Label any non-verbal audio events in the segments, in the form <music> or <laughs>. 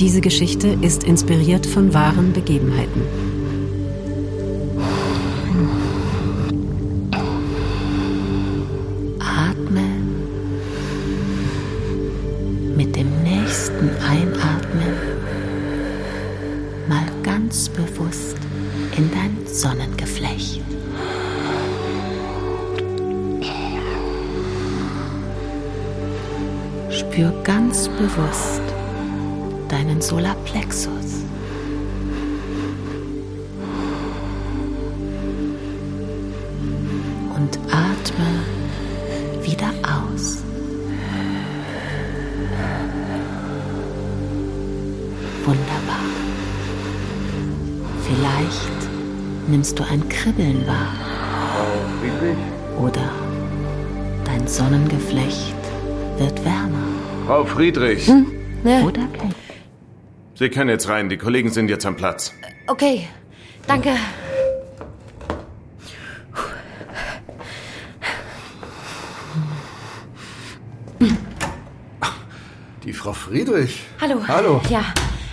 Diese Geschichte ist inspiriert von wahren Begebenheiten. Atme mit dem nächsten Einatmen mal ganz bewusst in dein Sonnengeflecht. Spür ganz bewusst Solarplexus. Und atme wieder aus. Wunderbar. Vielleicht nimmst du ein Kribbeln wahr. Oder dein Sonnengeflecht wird wärmer. Frau Friedrich, Hm? Ja, Oder kälter. Sie können jetzt rein. Die Kollegen sind jetzt am Platz. okay. Danke. Die Frau Friedrich. Hallo. Hallo. Ja,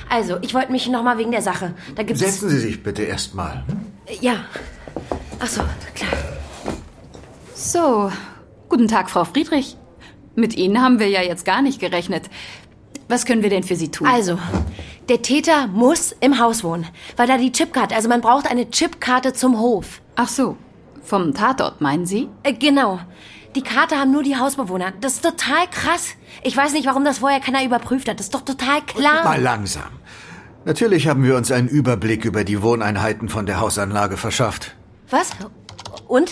also, ich wollte mich noch mal wegen der Sache. Da gibt's... Setzen Sie sich bitte erstmal. Ja. Ach so, klar. So, guten Tag, Frau Friedrich. Mit Ihnen haben wir ja jetzt gar nicht gerechnet. Was können wir denn für Sie tun? Also, der Täter muss im Haus wohnen, weil da die Chipkarte, also man braucht eine Chipkarte zum Hof. Ach so, vom Tatort meinen Sie? Äh, genau. Die Karte haben nur die Hausbewohner. Das ist total krass. Ich weiß nicht, warum das vorher keiner überprüft hat. Das ist doch total klar. Mal langsam. Natürlich haben wir uns einen Überblick über die Wohneinheiten von der Hausanlage verschafft. Was? Und?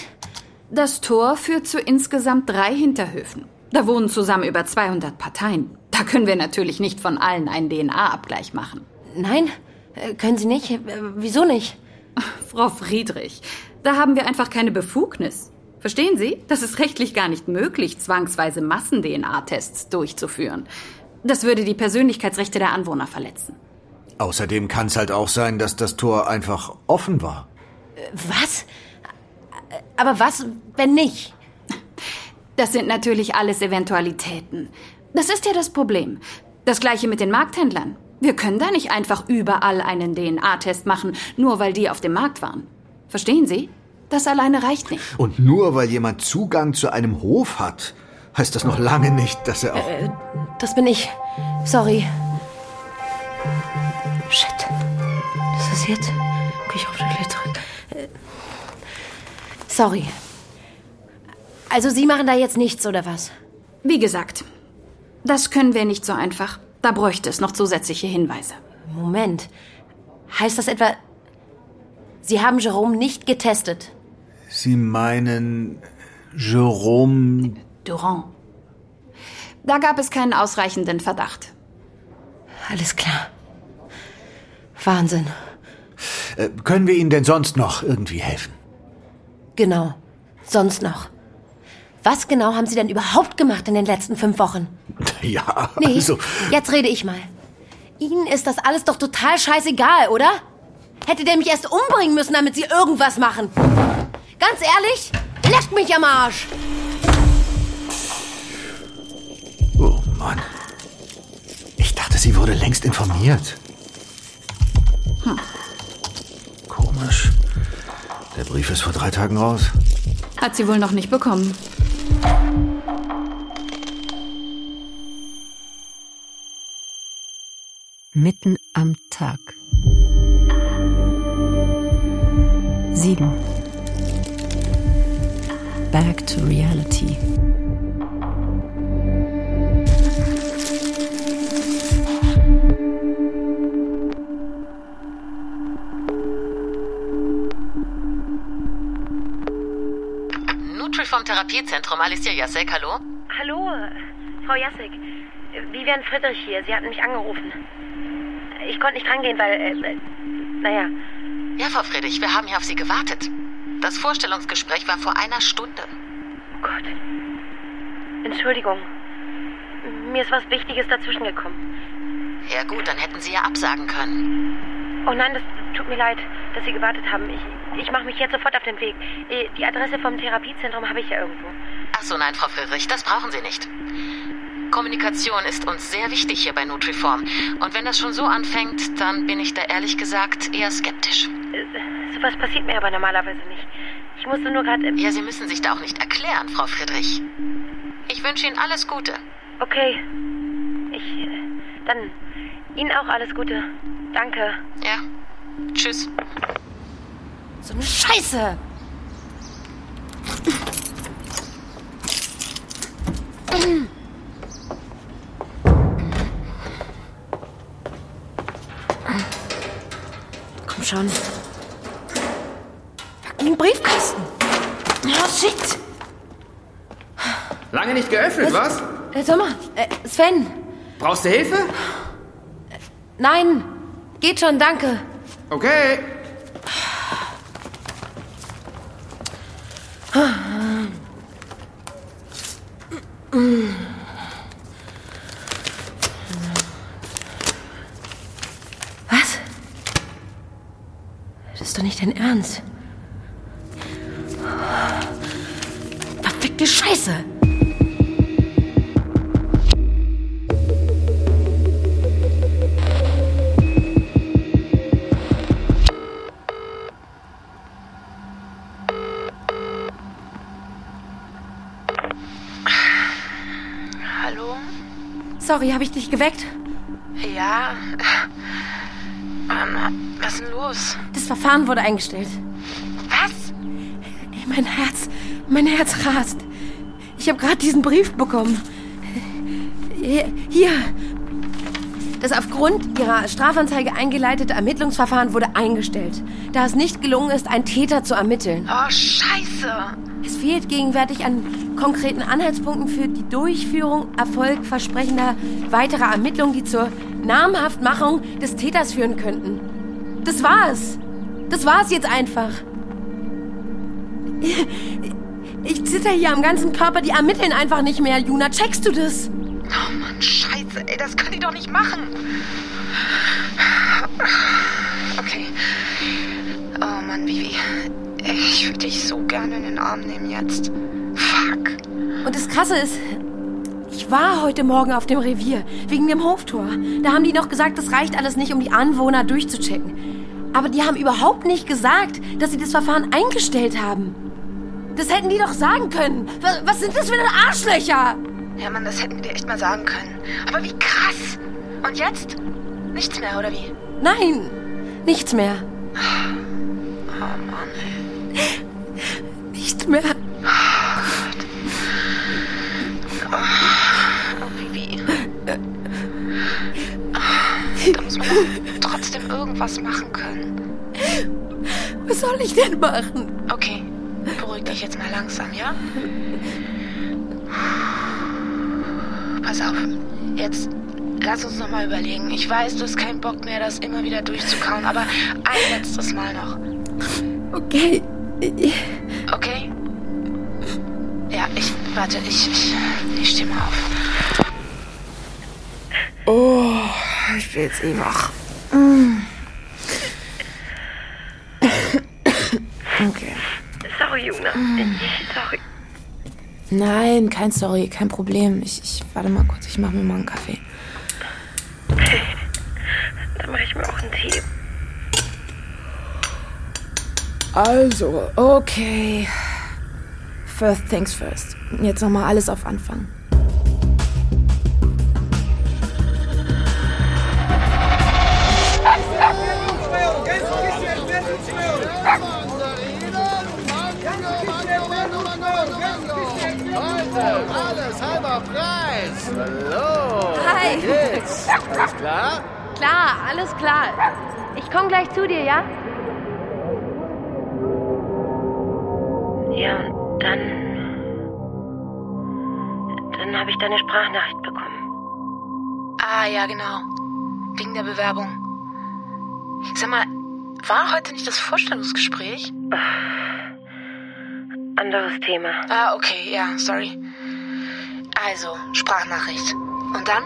Das Tor führt zu insgesamt drei Hinterhöfen. Da wohnen zusammen über 200 Parteien. Da können wir natürlich nicht von allen einen DNA-Abgleich machen. Nein? Äh, können Sie nicht? Äh, wieso nicht? <laughs> Frau Friedrich, da haben wir einfach keine Befugnis. Verstehen Sie? Das ist rechtlich gar nicht möglich, zwangsweise Massen-DNA-Tests durchzuführen. Das würde die Persönlichkeitsrechte der Anwohner verletzen. Außerdem kann es halt auch sein, dass das Tor einfach offen war. Was? Äh, Aber was, wenn nicht? Das sind natürlich alles Eventualitäten. Das ist ja das Problem. Das gleiche mit den Markthändlern. Wir können da nicht einfach überall einen DNA-Test machen, nur weil die auf dem Markt waren. Verstehen Sie? Das alleine reicht nicht. Und nur weil jemand Zugang zu einem Hof hat, heißt das noch lange nicht, dass er auch... Äh, das bin ich. Sorry. Shit. Das ist jetzt. Okay, ich rufe gleich zurück. Äh, Sorry. Also Sie machen da jetzt nichts, oder was? Wie gesagt, das können wir nicht so einfach. Da bräuchte es noch zusätzliche Hinweise. Moment. Heißt das etwa. Sie haben Jerome nicht getestet? Sie meinen Jerome... Durand. Da gab es keinen ausreichenden Verdacht. Alles klar. Wahnsinn. Äh, können wir Ihnen denn sonst noch irgendwie helfen? Genau. Sonst noch. Was genau haben Sie denn überhaupt gemacht in den letzten fünf Wochen? <laughs> Ja, Nee, also... jetzt rede ich mal. Ihnen ist das alles doch total scheißegal, oder? Hätte der mich erst umbringen müssen, damit Sie irgendwas machen. Ganz ehrlich, leckt mich am Arsch. Oh Mann. Ich dachte, sie wurde längst informiert. Hm. Komisch. Der Brief ist vor drei Tagen raus. Hat sie wohl noch nicht bekommen. Mitten am Tag. Sieben. Back to reality. Therapiezentrum, Alicia Jasek, hallo? Hallo, Frau Jassek. Vivian Friedrich hier. Sie hatten mich angerufen. Ich konnte nicht rangehen, weil, äh, naja. Ja, Frau Friedrich, wir haben hier auf Sie gewartet. Das Vorstellungsgespräch war vor einer Stunde. Oh Gott. Entschuldigung. Mir ist was Wichtiges dazwischen gekommen. Ja gut, dann hätten Sie ja absagen können. Oh nein, das tut mir leid, dass Sie gewartet haben. Ich, ich mache mich jetzt sofort auf den Weg. Eh, Die Adresse vom Therapiezentrum habe ich ja irgendwo. Ach so, nein, Frau Friedrich, das brauchen Sie nicht. Kommunikation ist uns sehr wichtig hier bei Nutriform. Und wenn das schon so anfängt, dann bin ich da ehrlich gesagt eher skeptisch. Äh, sowas passiert mir aber normalerweise nicht. Ich musste nur gerade... Ja, Sie müssen sich da auch nicht erklären, Frau Friedrich. Ich wünsche Ihnen alles Gute. Okay. Ich... Äh, dann Ihnen auch alles Gute. Danke. Ja. Tschüss. So eine Scheiße! Komm schon. Ein Briefkasten. Oh, shit. Lange nicht geöffnet, was? Äh, sag mal, äh, Sven. Brauchst du Hilfe? Nein, geht schon, danke. Okay. Was? Das ist doch nicht dein Ernst. Verfickte Scheiße! Sorry, habe ich dich geweckt? Ja. Ähm, was ist denn los? Das Verfahren wurde eingestellt. Was? Mein Herz, mein Herz rast. Ich habe gerade diesen Brief bekommen. Hier. Das aufgrund ihrer Strafanzeige eingeleitete Ermittlungsverfahren wurde eingestellt, da es nicht gelungen ist, einen Täter zu ermitteln. Oh, scheiße. Es fehlt gegenwärtig an konkreten Anhaltspunkten für die Durchführung erfolgversprechender weiterer Ermittlungen, die zur Namhaftmachung des Täters führen könnten. Das war's. Das war's jetzt einfach. Ich zitter hier am ganzen Körper, die ermitteln einfach nicht mehr. Juna, checkst du das? Oh Mann, scheiße, ey, das können die doch nicht machen. Okay. Oh Mann, Vivi. Ich würde dich so gerne in den Arm nehmen jetzt. Fuck. Und das Krasse ist, ich war heute Morgen auf dem Revier, wegen dem Hoftor. Da haben die noch gesagt, das reicht alles nicht, um die Anwohner durchzuchecken. Aber die haben überhaupt nicht gesagt, dass sie das Verfahren eingestellt haben. Das hätten die doch sagen können. Was, sind das für Arschlöcher? Ja, Mann, das hätten wir dir echt mal sagen können. Aber wie krass. Und jetzt? Nichts mehr, oder wie? Nein, nichts mehr. Oh Mann, ey. Nichts mehr. Oh, Vivi. Da muss man trotzdem irgendwas machen können. Was soll ich denn machen? Okay, beruhig dich jetzt mal langsam, ja? Pass auf, jetzt lass uns noch mal überlegen. Ich weiß, du hast keinen Bock mehr, das immer wieder durchzukauen, aber ein letztes Mal noch. Okay. Okay? Ja, ich, warte, ich, ich, ich stehe mal auf. Oh, ich bin jetzt eh wach. <coughs> Okay. Sorry, Juna. Sorry. Nein, kein Sorry, kein Problem. Ich, ich warte mal kurz, ich mache mir mal einen Kaffee. Dann mache ich mir auch einen Tee. Also, okay. First things first. Jetzt nochmal alles auf Anfang. Alles klar? Klar, alles klar. Ich komme gleich zu dir, ja? Ja, und dann. Dann habe ich deine Sprachnachricht bekommen. Ah, ja, genau. Wegen der Bewerbung. Sag mal, war heute nicht das Vorstellungsgespräch? Anderes Thema. Ah, okay, ja, sorry. Also, Sprachnachricht. Und dann?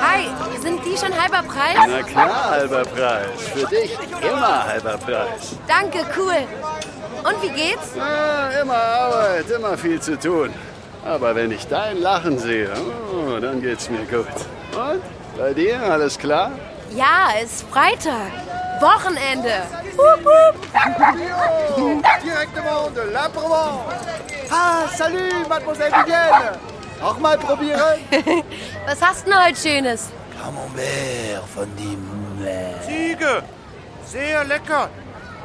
Hi, sind die schon halber Preis? Na klar, halber Preis. Für dich immer halber Preis. Danke, cool. Und wie geht's? Ah, immer Arbeit, immer viel zu tun. Aber wenn ich dein Lachen sehe, oh, dann geht's mir gut. Und? Bei dir, alles klar? Ja, es ist Freitag. Wochenende. Hup, hup. Oh, directement de la Provence. Ah, salut, Mademoiselle Vivienne. Auch mal probieren? <laughs> Was hast du denn heute Schönes? Camembert von dem... Äh Ziege. Sehr lecker.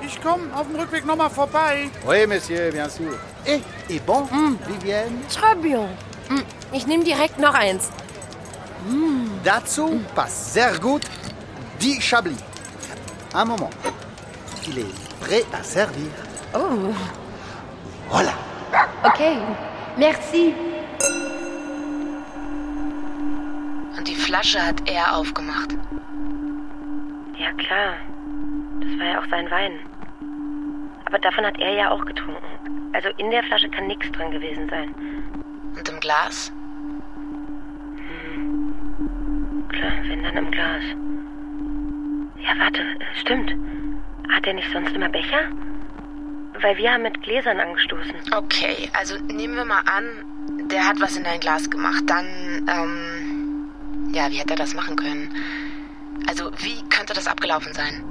Ich komme auf dem Rückweg nochmal vorbei. Oui, Monsieur, bien sûr. Et, et bon, Vivienne? Très bien. Mm, Ich nehme direkt noch eins. Dazu passt sehr gut die Chablis. Un moment. Il est prêt à servir. Oh, Voilà. okay. Merci. Flasche hat er aufgemacht. Ja, klar. Das war ja auch sein Wein. Aber davon hat er ja auch getrunken. Also in der Flasche kann nichts dran gewesen sein. Und im Glas? Klar, wenn dann im Glas. Ja, warte, äh, stimmt. Hat er nicht sonst immer Becher? Weil wir haben mit Gläsern angestoßen. Okay, also nehmen wir mal an, der hat was in dein Glas gemacht. Dann, ähm, ja, wie hätte er das machen können? Also, wie könnte das abgelaufen sein?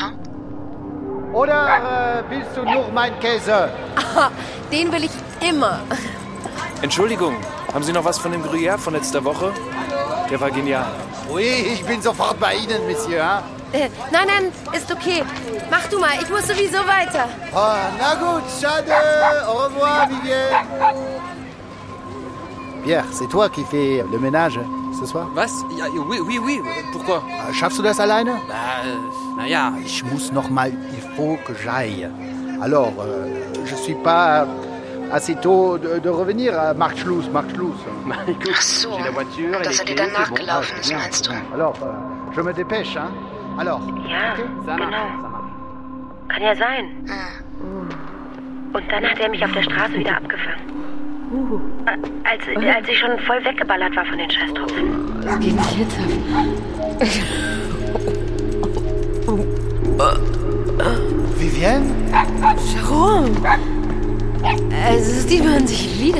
Ha? Oder äh, willst du nur mein Käse? Aha, den will ich immer. Entschuldigung, haben Sie noch was von dem Gruyère von letzter Woche? Der war genial. Oui, ich bin sofort bei Ihnen, Monsieur. Äh, nein, nein, ist okay. Mach du mal, ich muss sowieso weiter. Oh, na gut, schade. Au revoir, Vivienne. Pierre, c'est toi qui fais le ménage ce soir Was? Ja, oui, oui, oui. Pourquoi? Äh, Schaffst du das alleine? Bah, naja. Ich muss noch mal, il faut que j'aille. Alors, euh, je suis pas assez tôt de, de revenir. Marc Schluss, Marc Schluss. Ach so, dass er dir dann nachgelaufen ist, meinst du? Alors, euh, je me dépêche, hein. Alors, Ja, genau. Kann ja sein. Und dann hat er mich auf der Straße wieder abgefangen. Als, als ich schon voll weggeballert war von den Scheißtropfen. Das geht nicht jetzt Vivienne? Jerome. Also, die hören sich wieder.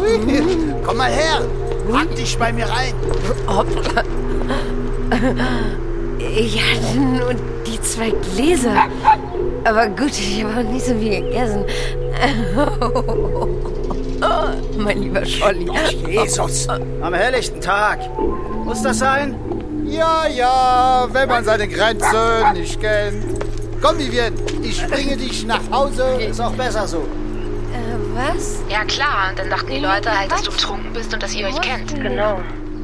<laughs> Komm mal her. Pack dich bei mir rein. Hoppla. Ich hatte nur die zwei Gläser. Aber gut, ich habe auch nicht so viel gegessen. <laughs> mein lieber Scholli. Jesus, am helllichten Tag. Muss das sein? Ja, ja, wenn man seine Grenzen nicht kennt. Komm, Vivienne, ich bringe dich nach Hause. Ist auch besser so. Äh, was? Ja, klar. Und dann dachten die Leute halt, dass du betrunken bist und dass ihr euch kennt. Genau.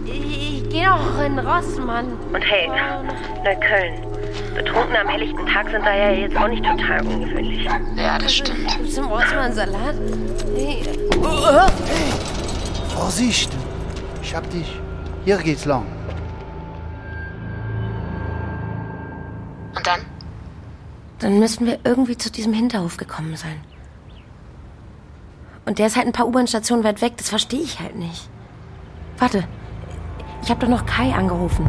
Ich gehe doch in Rossmann. Und hey, Neukölln. Betrunken am helllichten Tag sind da ja jetzt auch nicht total ungewöhnlich. Ja, das stimmt. Zum Rossmann Salat? Hey. Vorsicht, ich hab dich. Hier geht's lang. Und dann? Dann müssten wir irgendwie zu diesem Hinterhof gekommen sein. Und der ist halt ein paar U-Bahn-Stationen weit weg, das verstehe ich halt nicht. Warte, ich habe doch noch Kai angerufen.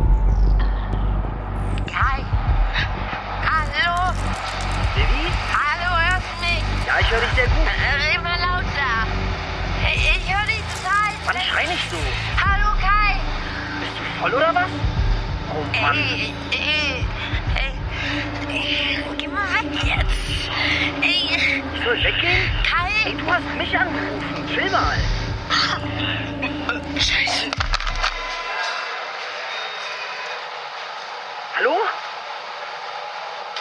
Ja, ich höre dich sehr gut. Äh, Red mal lauter. Ich, ich höre dich total. Wann schrei nicht so? Hallo, Kai. Bist du voll oder was? Oh Mann. Ey, ey, ey, ey, geh mal weg jetzt. Ey, Ich soll weggehen? Kai. Ey, du hast mich angerufen. Chill mal. Scheiße. Hallo?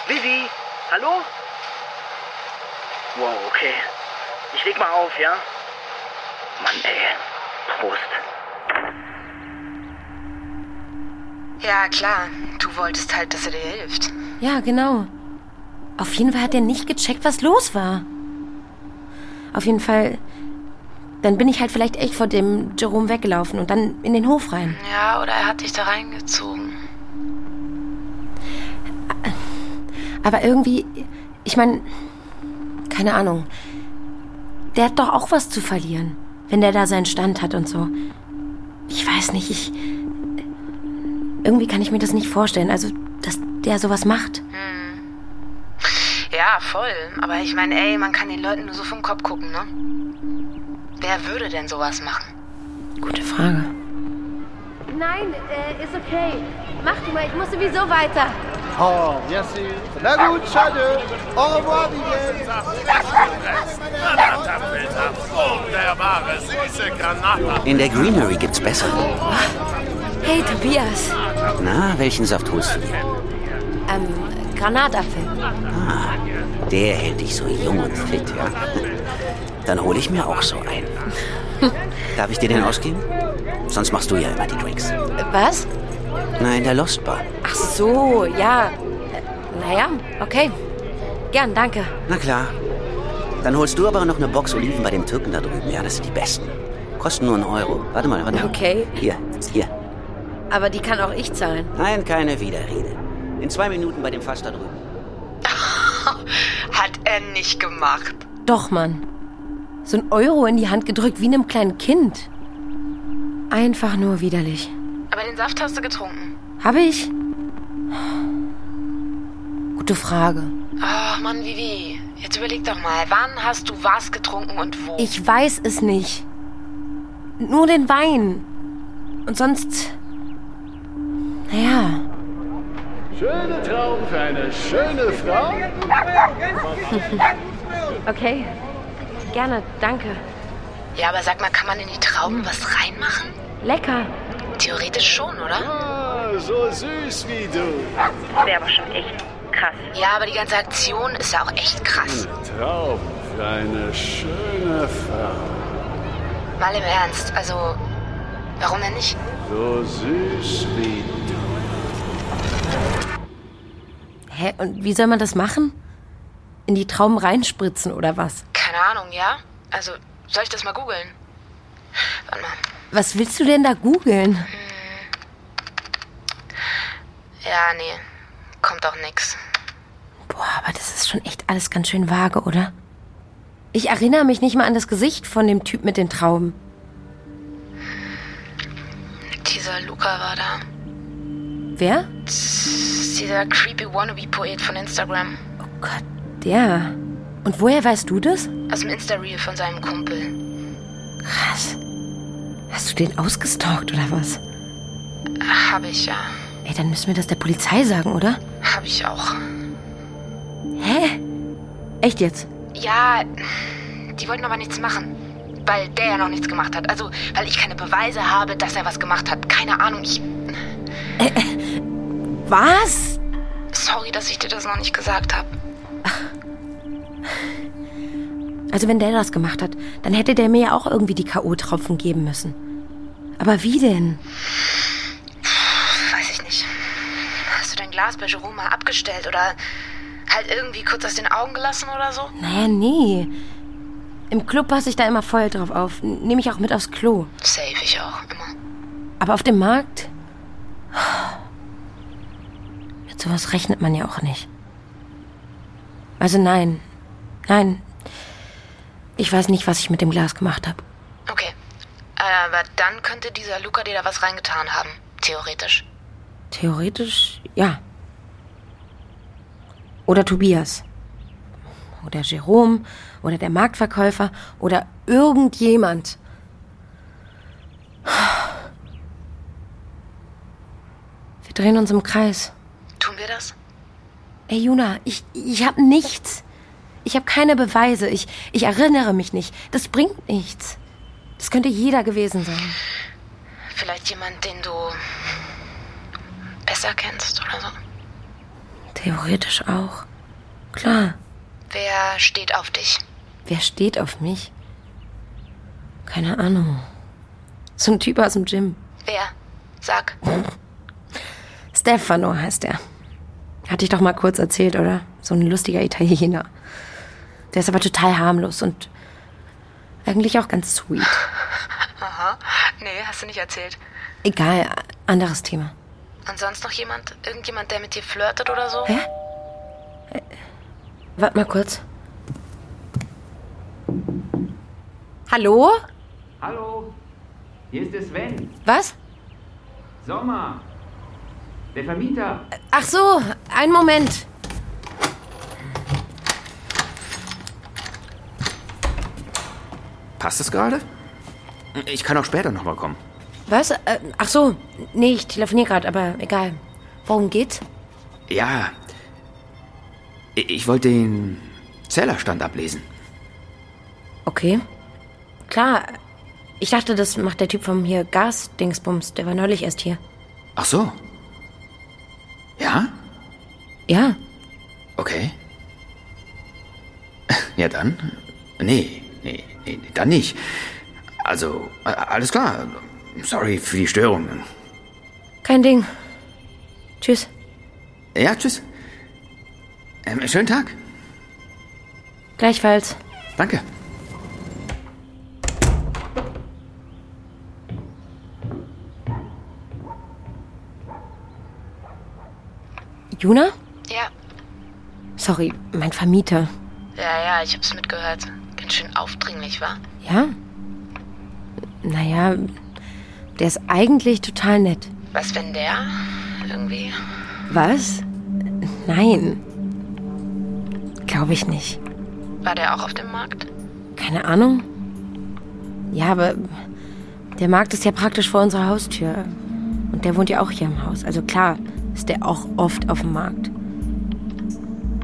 Vivi? Hallo? Wow, okay. Ich leg mal auf, ja? Mann, ey. Prost. Ja, klar. Du wolltest halt, dass er dir hilft. Ja, genau. Auf jeden Fall hat er nicht gecheckt, was los war. Auf jeden Fall. Dann bin ich halt vielleicht echt vor dem Jerome weggelaufen und dann in den Hof rein. Ja, oder er hat dich da reingezogen. Aber irgendwie, ich meine, keine Ahnung. Der hat doch auch was zu verlieren, wenn der da seinen Stand hat und so. Ich weiß nicht, ich. Irgendwie kann ich mir das nicht vorstellen, also, dass der sowas macht. Ja, Ja, voll. Aber ich meine, ey, man kann den Leuten nur so vom Kopf gucken, ne? Wer würde denn sowas machen? Gute Frage. Nein, äh, ist okay. Mach du mal, ich muss sowieso weiter. Oh, merci. Na gut, schade. Au revoir, Miguel. Wunderbare, süße Granata. In der Greenery gibt's bessere. Hey, Tobias. Na, welchen Saft holst du dir? Ähm, Granatapfel. Ah, der hält dich so jung und fit, ja. Dann hole ich mir auch so einen. <laughs> Darf ich dir den ausgeben? Sonst machst du ja immer die Drinks. Was? Na, in der Lost Bar. Ach so, ja. Naja, okay. Gern, danke. Na klar. Dann holst du aber noch eine Box Oliven bei dem Türken da drüben. Ja, das sind die besten. Kosten nur einen Euro. Warte mal, warte mal. Okay. Hier, hier. Aber die kann auch ich zahlen. Nein, keine Widerrede. In zwei Minuten bei dem Fass da drüben. <laughs> Hat er nicht gemacht. Doch, Mann. So ein Euro in die Hand gedrückt wie einem kleinen Kind. Einfach nur widerlich. Aber den Saft hast du getrunken. Habe ich? Gute Frage. Ach, Mann, Vivi. Jetzt überleg doch mal, wann hast du was getrunken und wo? Ich weiß es nicht. Nur den Wein. Und sonst. Naja. Schöne Traum für eine schöne Frau. Okay. Gerne, danke. Ja, aber sag mal, kann man in die Trauben was reinmachen? Lecker. Theoretisch schon, oder? Ah, so süß wie du. Wäre aber schon echt krass. Ja, aber die ganze Aktion ist ja auch echt krass. Traum für eine schöne Frau. Mal im Ernst, also, warum denn nicht? So süß wie du. Hä, und wie soll man das machen? In die Trauben reinspritzen oder was? Keine Ahnung, ja? Also, soll ich das mal googeln? Warte mal. Was willst du denn da googeln? Ja, nee. Kommt auch nix. Boah, aber das ist schon echt alles ganz schön vage, oder? Ich erinnere mich nicht mal an das Gesicht von dem Typ mit den Trauben. Dieser Luca war da. Wer? Dieser creepy Wannabe-Poet von Instagram. Der. Und woher weißt du das? Aus dem Insta-Reel von seinem Kumpel. Krass. Hast du den ausgestalkt oder was? Hab ich ja. Ey, dann müssen wir das der Polizei sagen, oder? Hab ich auch. Hä? Echt jetzt? Ja, die wollten aber nichts machen. Weil der ja noch nichts gemacht hat. Also, weil ich keine Beweise habe, dass er was gemacht hat. Keine Ahnung, ich. Was? Sorry, dass ich dir das noch nicht gesagt habe. Also wenn der das gemacht hat, dann hätte der mir ja auch irgendwie die K.O.-Tropfen geben müssen. Aber wie denn? Weiß ich nicht. Hast du dein Glas bei Jerome mal abgestellt oder halt irgendwie kurz aus den Augen gelassen oder so? Naja, nee. Im Club passe ich da immer voll drauf auf. Nehme ich auch mit aufs Klo. Safe, ich auch, immer. Aber auf dem Markt? Mit sowas rechnet man ja auch nicht. Also nein. Nein. Ich weiß nicht, was ich mit dem Glas gemacht habe. Okay. Aber dann könnte dieser Luca dir da was reingetan haben. Theoretisch. Theoretisch, ja. Oder Tobias. Oder Jerome. Oder der Marktverkäufer. Oder irgendjemand. Wir drehen uns im Kreis. Tun wir das? Ey, Juna, ich, ich hab nichts. Ich habe keine Beweise. Ich, ich erinnere mich nicht. Das bringt nichts. Das könnte jeder gewesen sein. Vielleicht jemand, den du besser kennst oder so. Theoretisch auch. Klar. Wer steht auf dich? Wer steht auf mich? Keine Ahnung. So ein Typ aus dem Gym. Wer? Sag. <laughs> Stefano heißt er. Hatte ich doch mal kurz erzählt, oder? So ein lustiger Italiener. Der ist aber total harmlos und eigentlich auch ganz sweet. Aha. Nee, hast du nicht erzählt. Egal, anderes Thema. Und sonst noch jemand? Irgendjemand, der mit dir flirtet oder so? Hä? Äh, Warte mal kurz. Hallo? Hallo, hier ist der Sven. Was? Sommer. Der Vermieter. Ach so, einen Moment. Passt das gerade? Ich kann auch später nochmal kommen. Was? Äh, ach so. Nee, ich telefoniere gerade, aber egal. Worum geht's? Ja. Ich wollte den Zählerstand ablesen. Okay. Klar. Ich dachte, das macht der Typ vom hier Gas-Dingsbums. Der war neulich erst hier. Ach so. Ja? Ja. Okay. <laughs> Ja, dann. Nee, nee, dann nicht. Also, alles klar. Sorry für die Störung. Kein Ding. Tschüss. Ja, tschüss. Ähm, schönen Tag. Gleichfalls. Danke. Juna? Ja. Sorry, mein Vermieter. Ja, ja, ich hab's mitgehört. Ganz schön aufdringlich, war? Ja? Naja, der ist eigentlich total nett. Was, wenn der irgendwie. Was? Nein. Glaube ich nicht. War der auch auf dem Markt? Keine Ahnung. Ja, aber der Markt ist ja praktisch vor unserer Haustür. Und der wohnt ja auch hier im Haus. Also klar ist der auch oft auf dem Markt.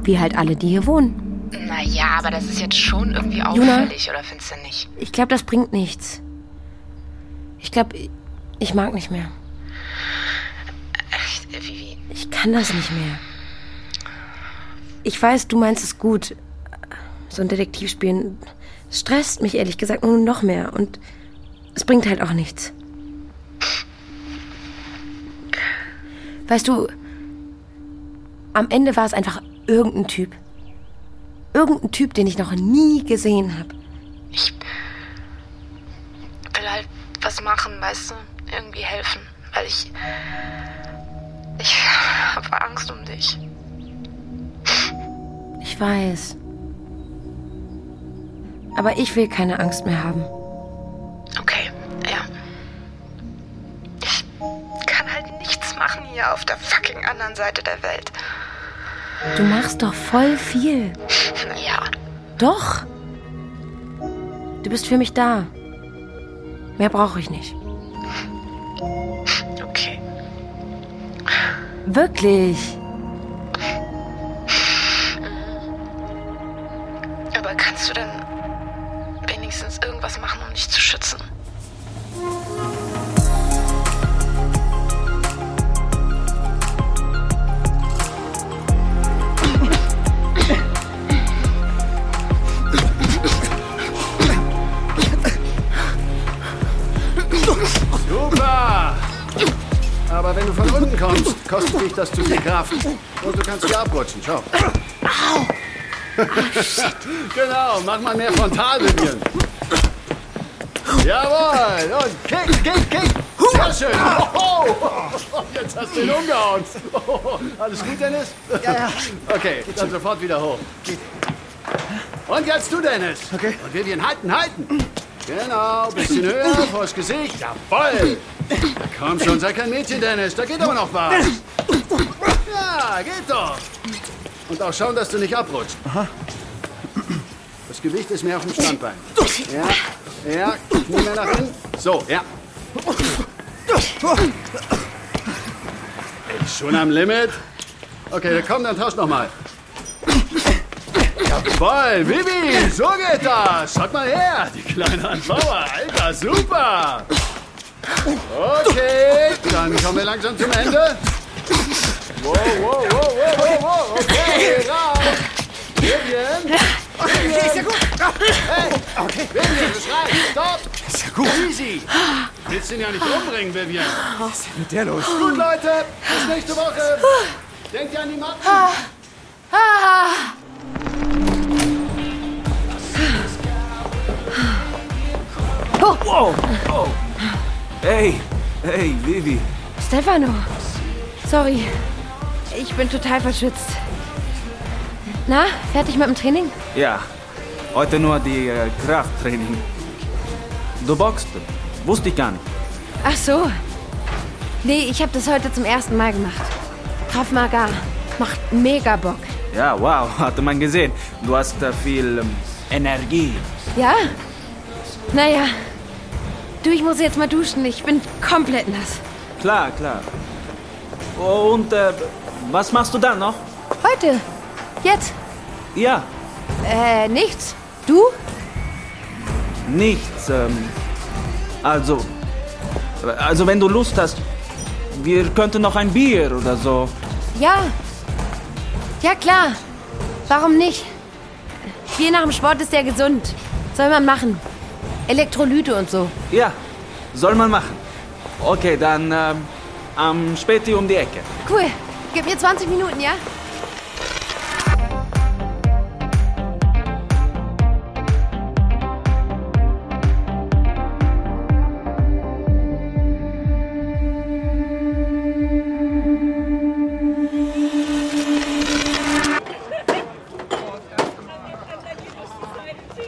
Wie halt alle, die hier wohnen. Naja, aber das ist jetzt schon irgendwie Juna? auffällig, oder findest du nicht? Ich glaube, das bringt nichts. Ich glaube, ich mag nicht mehr. Echt, wie, wie? Ich kann das nicht mehr. Ich weiß, du meinst es gut. So ein Detektivspielen stresst mich ehrlich gesagt nur noch mehr. Und es bringt halt auch nichts. Weißt du, am Ende war es einfach irgendein Typ. Irgendein Typ, den ich noch nie gesehen habe. Ich will halt was machen, weißt du? Irgendwie helfen. Weil ich. Ich habe Angst um dich. Ich weiß. Aber ich will keine Angst mehr haben. Okay, ja. Ich kann halt nichts machen hier auf der fucking anderen Seite der Welt. Du machst doch voll viel. Naja. Doch. Du bist für mich da. Mehr brauche ich nicht. Okay. Wirklich. Kraft. Und du kannst hier abrutschen. Schau. <laughs> genau, mach mal mehr Frontalvivieren. Jawohl! Und kick, kick, kick! Sehr schön! Oh, <laughs> jetzt hast du ihn umgehauen. Oh, <laughs> alles gut, Dennis? Ja, ja. Okay, dann sofort wieder hoch. Und jetzt du, Dennis. Okay. Und Vivian, halten, halten. Genau, bisschen höher, vors Gesicht. Jawohl! Komm schon, sei kein Mädchen, Dennis. Da geht aber noch was. Ja, geht doch. Und auch schauen, dass du nicht abrutscht. Das Gewicht ist mehr auf dem Standbein. Ja, ja, Knie mehr nach hinten. So, ja. Ist schon am Limit. Okay, dann komm, dann tausch noch mal. Jawohl, Bibi, so geht das. Schaut mal her, die kleine Anbauer. Alter, super. Okay, dann kommen wir langsam zum Ende. Wow, wow, wow, wow, wow. Okay, raus. Vivian. Vivian. Ist ja gut. Hey, okay. Vivian, das reicht. Stopp. Ist ja gut. Easy. Willst ihn ja nicht umbringen, Vivian. Was ist denn mit der los? Gut, Leute. Bis nächste Woche. Denkt ihr an die Matten? Oh. Wow! Oh. Hey, hey, Vivi. Stefano. Sorry. Ich bin total verschwitzt. Na, fertig mit dem Training? Ja, heute nur die äh, Krafttraining. Du boxt? Wusste ich gar nicht. Ach so. Nee, ich habe das heute zum ersten Mal gemacht. Krav Maga. Macht mega Bock. Ja, wow, <laughs> hatte man gesehen. Du hast da viel ähm, Energie. Ja? Naja. Du, ich muss jetzt mal duschen. Ich bin komplett nass. Klar, klar. Und äh, was machst du dann noch? Heute. Jetzt. Ja, Äh, nichts. Du? nichts. Ähm, also, also wenn du Lust hast, wir könnten noch ein Bier oder so. Ja. Ja, klar. Warum nicht? Bier nach dem Sport ist ja gesund. Soll man machen. Elektrolyte und so. Ja, soll man machen. Okay, dann ähm, am Späti um die Ecke. Cool. Gib mir 20 Minuten, ja?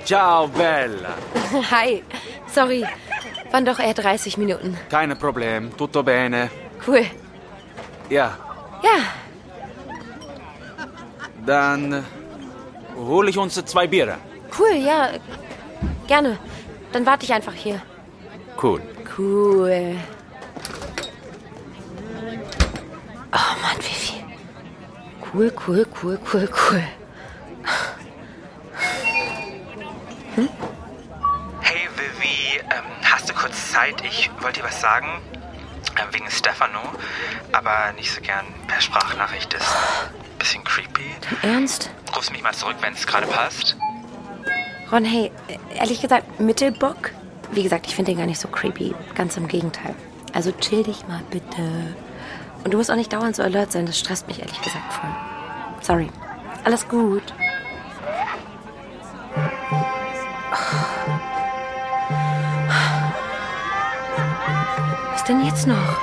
Ciao, Bella. <laughs> Hi. Sorry. Waren doch eher 30 Minuten. Keine Problem, tutto bene. Cool. Ja, Ja, dann hole ich uns zwei Biere. cool, ja. Gerne. Dann warte ich einfach hier. Cool. Cool. Oh Mann, Vivi. Cool, cool, cool, cool, cool. Hey Vivi, ähm, hast du kurz Zeit? Ich wollte dir was sagen. Ähm, wegen Stefano. Aber nicht so gern per Sprachnachricht. Ist ein bisschen creepy. Ernst? Rufst mich mal zurück, wenn es gerade passt. Ron, hey, ehrlich gesagt, Mittelbock? Wie gesagt, ich finde den gar nicht so creepy. Ganz im Gegenteil. Also chill dich mal bitte. Und du musst auch nicht dauernd so alert sein. Das stresst mich ehrlich gesagt voll. Sorry. Alles gut. Denn jetzt noch?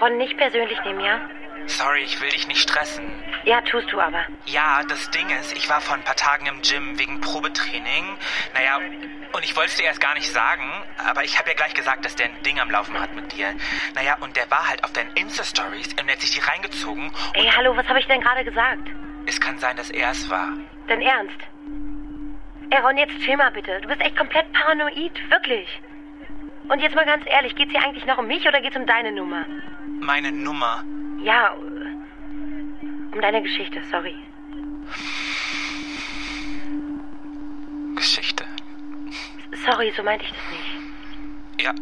Ron, nicht persönlich nehmen, ja? Sorry, ich will dich nicht stressen. Ja, tust du aber. Ja, das Ding ist, ich war vor ein paar Tagen im Gym wegen Probetraining. Naja, und ich wollte es dir erst gar nicht sagen, aber ich habe ja gleich gesagt, dass der ein Ding am Laufen hat mit dir. Naja, und der war halt auf deinen Insta-Stories und er hat sich die reingezogen. Ey, hallo, was habe ich denn gerade gesagt? Es kann sein, dass er es war. Dein Ernst? Ey, Ron, jetzt chill mal bitte. Du bist echt komplett paranoid, wirklich. Und jetzt mal ganz ehrlich, geht's hier eigentlich noch um mich oder geht's um deine Nummer? Meine Nummer. Ja, um deine Geschichte, sorry. Geschichte. Sorry, so meinte ich das nicht. Ja.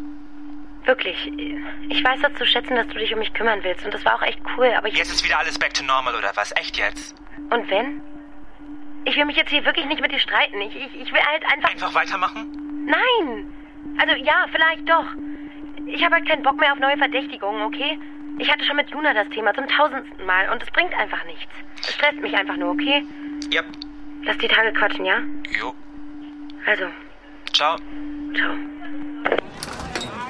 Wirklich. Ich weiß das zu schätzen, dass du dich um mich kümmern willst. Und das war auch echt cool, aber ich. Jetzt ist wieder alles back to normal oder was? Echt jetzt? Und wenn? Ich will mich jetzt hier wirklich nicht mit dir streiten. Ich, ich, ich will halt einfach. Einfach weitermachen? Nein! Also ja, vielleicht doch. Ich habe halt keinen Bock mehr auf neue Verdächtigungen, okay? Ich hatte schon mit Luna das Thema zum tausendsten Mal und es bringt einfach nichts. Es stresst mich einfach nur, okay? Yep. Lass die Tage quatschen, ja? Jo. Also, Ciao. ciao.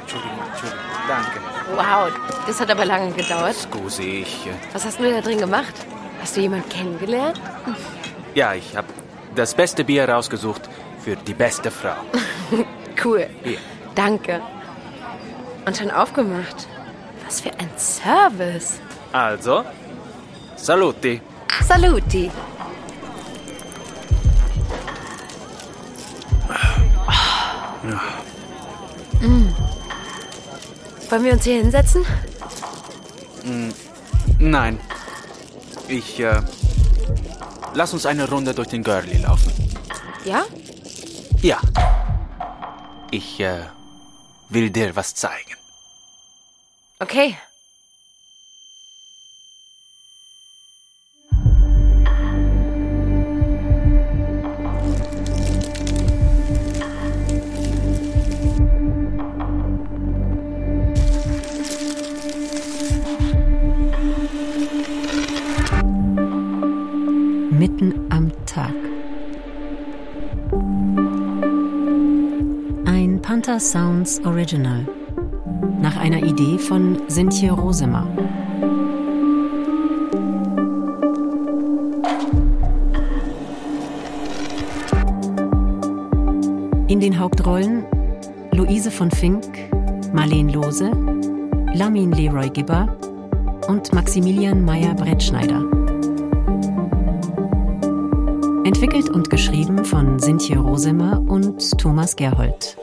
Entschuldigung, Entschuldigung. Danke. Wow, das hat aber lange gedauert. Scusi, ich. Was hast du da drin gemacht? Hast du jemanden kennengelernt? Ja, ich habe das beste Bier rausgesucht für die beste Frau. <laughs> Cool. Hier. Danke. Und schon aufgemacht. Was für ein Service. Also, saluti. Saluti. Mm. Wollen wir uns hier hinsetzen? Mm, Nein. Ich, äh. Lass uns eine Runde durch den Girlie laufen. Ja? Ja. Ich, äh. will dir was zeigen. Okay. Panther Sounds Original. Nach einer Idee von Sintje Rosemer. In den Hauptrollen Luise von Fink, Marleen Lose, Lamin Leroy Gibber und Maximilian Meyer-Brettschneider. Entwickelt und geschrieben von Sintje Rosemer und Thomas Gerhold.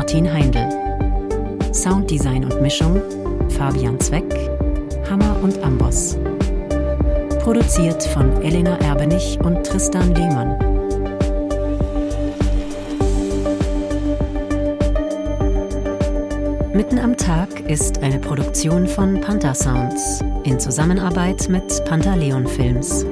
Martin Heindl. Sounddesign und Mischung Fabian Zweck, Hammer und Amboss. Produziert von Elena Erbenich und Tristan Lehmann. Mitten am Tag ist eine Produktion von Panther Sounds in Zusammenarbeit mit Pantaleon Films.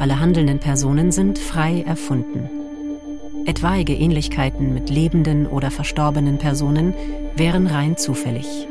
Alle handelnden Personen sind frei erfunden. Etwaige Ähnlichkeiten mit lebenden oder verstorbenen Personen wären rein zufällig.